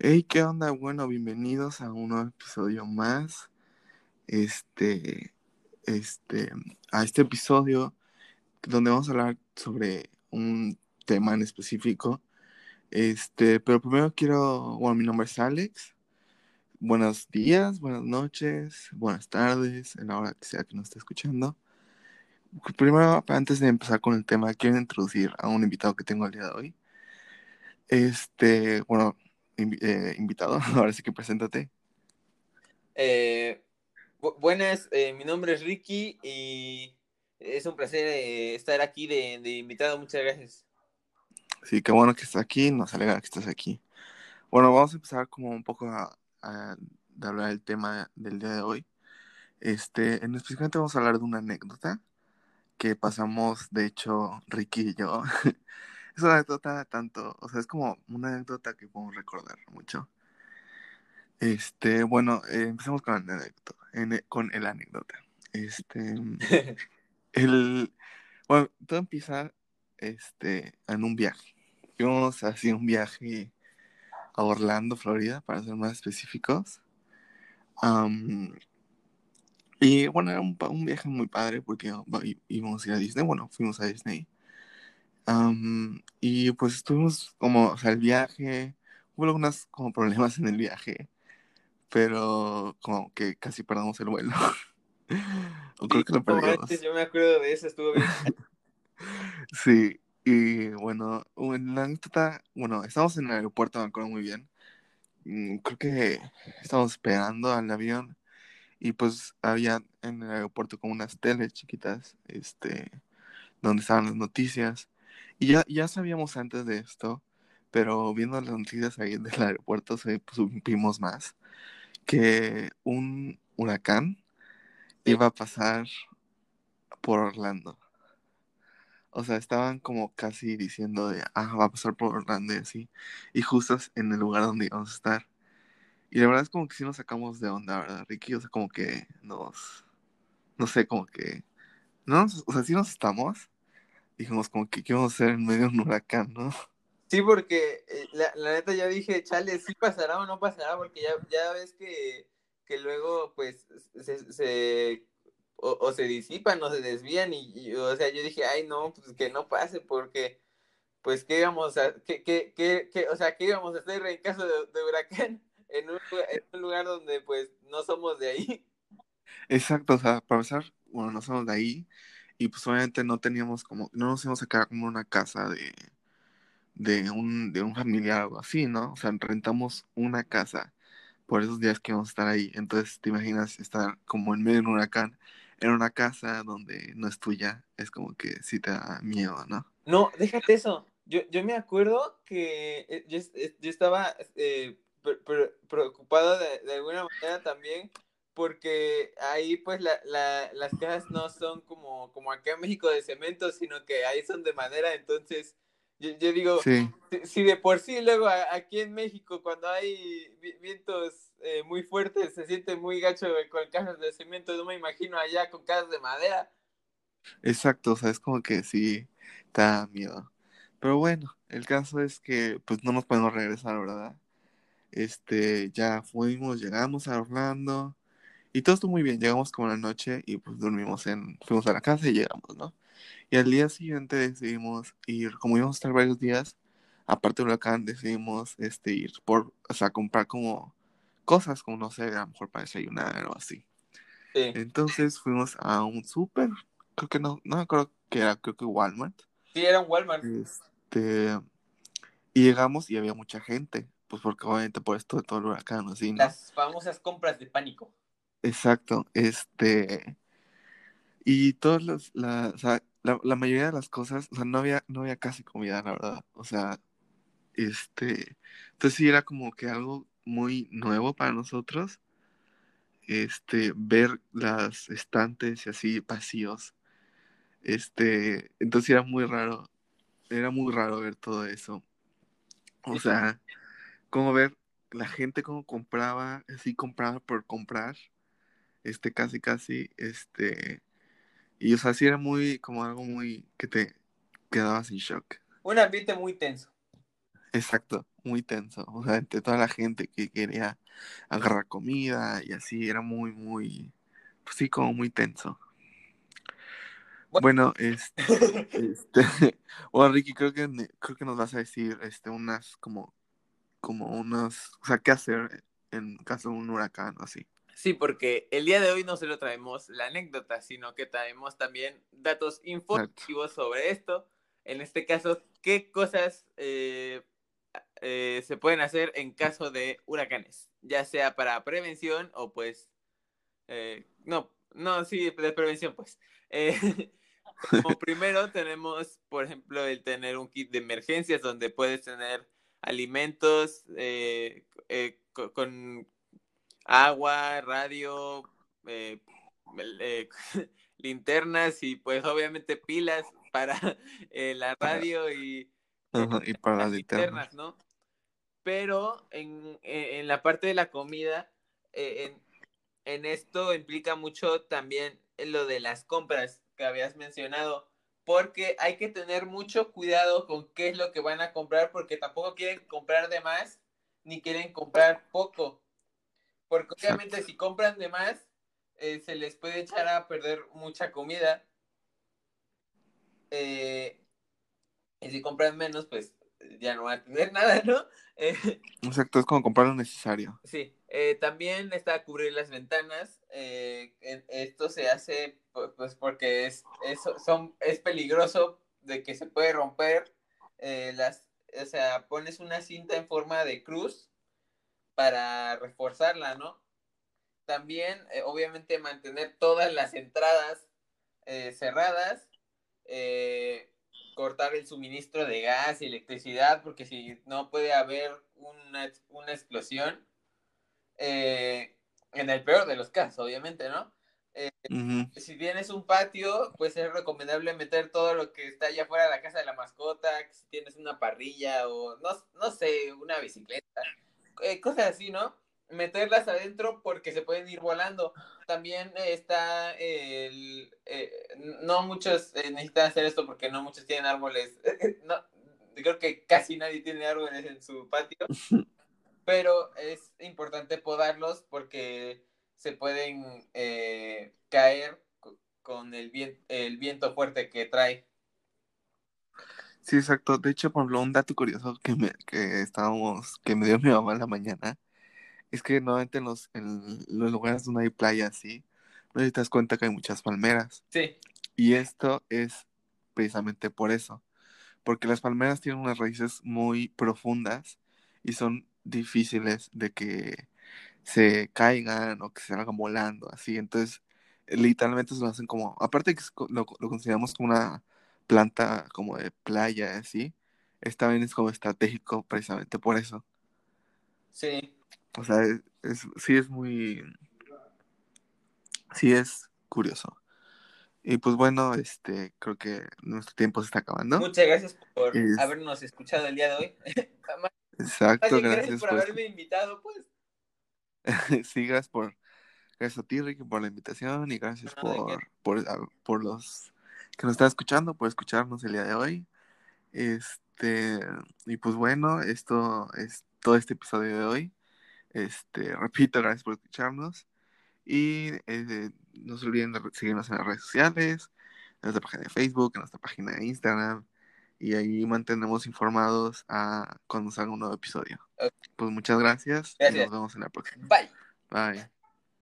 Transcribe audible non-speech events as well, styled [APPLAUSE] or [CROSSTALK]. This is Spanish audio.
Hey, ¿qué onda? Bueno, bienvenidos a un nuevo episodio más. Este, este, a este episodio donde vamos a hablar sobre un tema en específico. Este, pero primero quiero, bueno, mi nombre es Alex. Buenos días, buenas noches, buenas tardes, en la hora que sea que nos esté escuchando. Primero, antes de empezar con el tema, quiero introducir a un invitado que tengo el día de hoy. Este, bueno, eh, invitado, [LAUGHS] ahora sí que preséntate. Eh, buenas, eh, mi nombre es Ricky y es un placer estar aquí de, invitado. Muchas gracias. Sí, qué bueno que estás aquí, nos alegra que estés aquí. Bueno, vamos a empezar como un poco a, hablar del tema del día de hoy. Este, en específicamente vamos a hablar de una anécdota que pasamos, de hecho, Ricky y yo. [LAUGHS] es una anécdota tanto, o sea, es como una anécdota que podemos recordar mucho. Este, bueno, eh, empecemos con la anécdota, con el anécdota. Este, [LAUGHS] el, bueno, todo empieza, este, en un viaje. Fuimos así un viaje a Orlando, Florida, para ser más específicos. y bueno, era un, un, viaje muy padre porque íbamos a ir a Disney. Bueno, fuimos a Disney y pues estuvimos como, o sea, el viaje, hubo algunos como problemas en el viaje, pero como que casi perdamos el vuelo. [LAUGHS] o creo que lo perdimos. yo me acuerdo de eso, estuvo bien. [LAUGHS] sí, y bueno, en la anécdota, bueno, estamos en el aeropuerto, me acuerdo muy bien. Mm, creo que estábamos esperando al avión y pues había en el aeropuerto como unas teles chiquitas, este, donde estaban las noticias. Y ya, ya sabíamos antes de esto, pero viendo las noticias ahí del aeropuerto supimos más que un huracán iba a pasar por Orlando. O sea, estaban como casi diciendo de, ah, va a pasar por Orlando y así. Y justo en el lugar donde íbamos a estar. Y la verdad es como que sí nos sacamos de onda, ¿verdad, Ricky? O sea, como que nos, no sé, como que, no, o sea, sí nos estamos, dijimos como que íbamos a ser en medio de un huracán, ¿no? Sí, porque eh, la, neta ya dije, chale, sí pasará o no pasará, porque ya, ya ves que, que luego pues se, o, se disipan o se desvían y, o sea, yo dije, ay no, pues que no pase porque pues qué íbamos a, qué, qué, qué, o sea, qué íbamos a hacer en caso de, huracán [LAUGHS] en un, en un lugar donde pues no somos de ahí. Exacto, o sea, para empezar, bueno, no somos de ahí, y pues obviamente no teníamos como, no nos íbamos a quedar como una casa de, de, un, de un familiar o algo así, ¿no? O sea, rentamos una casa por esos días que íbamos a estar ahí. Entonces, te imaginas estar como en medio de un huracán en una casa donde no es tuya, es como que sí te da miedo, ¿no? No, déjate eso. Yo, yo me acuerdo que eh, yo, estaba eh, preocupado de, de, alguna manera también porque ahí pues la, la, las casas no son como, como acá en México de cemento, sino que ahí son de madera, entonces yo, digo, si, de por sí luego aquí en México cuando hay vientos eh, muy fuertes se siente muy gacho con casas de cemento, no me imagino allá con casas de madera. Exacto, o sea, es como que sí, da miedo. Pero bueno, el caso es que pues no nos podemos regresar, ¿verdad? Este, ya fuimos, llegamos a Orlando, y todo estuvo muy bien, llegamos como la noche y pues dormimos en, fuimos a la casa y llegamos, ¿no? Y al día siguiente decidimos ir, como íbamos a estar varios días, aparte del huracán, decidimos este, ir por, o sea, comprar como cosas, como no sé, a lo mejor para desayunar o así. Sí. Entonces fuimos a un súper, creo que no, no me acuerdo que era, creo que Walmart. Sí, era un Walmart. Este, y llegamos y había mucha gente, pues porque obviamente por esto de todo el huracán, así, ¿no? Las famosas compras de pánico. Exacto, este, y todos los, la, o sea, la, la, mayoría de las cosas, o sea, no había, no había casi comida, la verdad, o sea, este, entonces sí era como que algo muy nuevo para nosotros, este, ver las estantes y así vacíos, este, entonces era muy raro, era muy raro ver todo eso, o sea, como ver la gente como compraba, así compraba por comprar, este, casi, casi, este, y o sea, sí era muy, como algo muy, que te quedabas en shock. Un ambiente muy tenso. Exacto, muy tenso. O sea, entre toda la gente que quería agarrar comida y así, era muy, muy, pues sí, como muy tenso. Bueno, [LAUGHS] este, este, [LAUGHS] bueno, Ricky, creo que, creo que nos vas a decir, este, unas, como, como unas, o sea, qué hacer en caso de un huracán o así. Sí, porque el día de hoy no solo traemos la anécdota, sino que traemos también datos informativos sobre esto. En este caso, qué cosas eh, eh, se pueden hacer en caso de huracanes, ya sea para prevención o pues, eh, no, no, sí, de prevención pues. [LAUGHS] como primero tenemos, por ejemplo, el tener un kit de emergencias donde puedes tener alimentos con agua, radio, [LAUGHS] linternas y pues obviamente pilas para [LAUGHS] la radio y, y para las linternas, ¿no? pero en, en, la parte de la comida, eh, en, en, esto implica mucho también lo de las compras que habías mencionado, porque hay que tener mucho cuidado con qué es lo que van a comprar, porque tampoco quieren comprar de más, ni quieren comprar poco, porque obviamente si compran de más, eh, se les puede echar a perder mucha comida. Eh, y si compran menos, pues ya no va a tener [LAUGHS] nada, ¿no? Eh, Exacto, es como comprar lo necesario. Sí, eh, también está cubrir las ventanas. Esto se hace pues porque es, es, son, es peligroso de que se puede romper. las, o sea, pones una cinta en forma de cruz para reforzarla, ¿no? También, obviamente, mantener todas las entradas cerradas. Eh, cortar el suministro de gas y electricidad, porque si no puede haber una, una explosión, eh, en el peor de los casos, obviamente, ¿no? Eh, si tienes un patio, pues es recomendable meter todo lo que está allá afuera de la casa de la mascota, si tienes una parrilla o no, no sé, una bicicleta, eh, cosas así, ¿no? Meterlas adentro porque se pueden ir volando también está el... Eh, no muchos eh, necesitan hacer esto porque no muchos tienen árboles. [LAUGHS] no, creo que casi nadie tiene árboles en su patio. [LAUGHS] pero es importante podarlos porque se pueden eh, caer con el, el viento fuerte que trae. Sí, exacto. De hecho, por ejemplo, un dato curioso que me, que estábamos, que me dio mi mamá en la mañana, es que normalmente en los, en los lugares donde hay playa así, no te das cuenta que hay muchas palmeras. Sí. Y esto es precisamente por eso. Porque las palmeras tienen unas raíces muy profundas y son difíciles de que se caigan o que se salgan volando, así. Entonces, literalmente se lo hacen como, aparte que lo, lo consideramos como una planta como de playa, así, esta también es como estratégico precisamente por eso. Sí. O sea, es, sí es muy... Sí es curioso. Y pues bueno, este, creo que nuestro tiempo se está acabando. Muchas gracias por habernos escuchado el día de hoy. [LAUGHS] Exacto, gracias, por, haberme invitado, pues. [LAUGHS] sí, gracias por, gracias a ti, Ricky, por la invitación y gracias por, por, por, los que nos están escuchando, por escucharnos el día de hoy. Este, y pues bueno, esto es todo este episodio de hoy. Este, [LAUGHS] repito, gracias por escucharnos. Y eh, no se olviden de seguirnos en las redes sociales, en nuestra página de Facebook, en nuestra página de Instagram. Y ahí mantenemos informados a cuando salga un nuevo episodio. Pues muchas gracias, gracias. Y nos vemos en la próxima. Bye. Bye.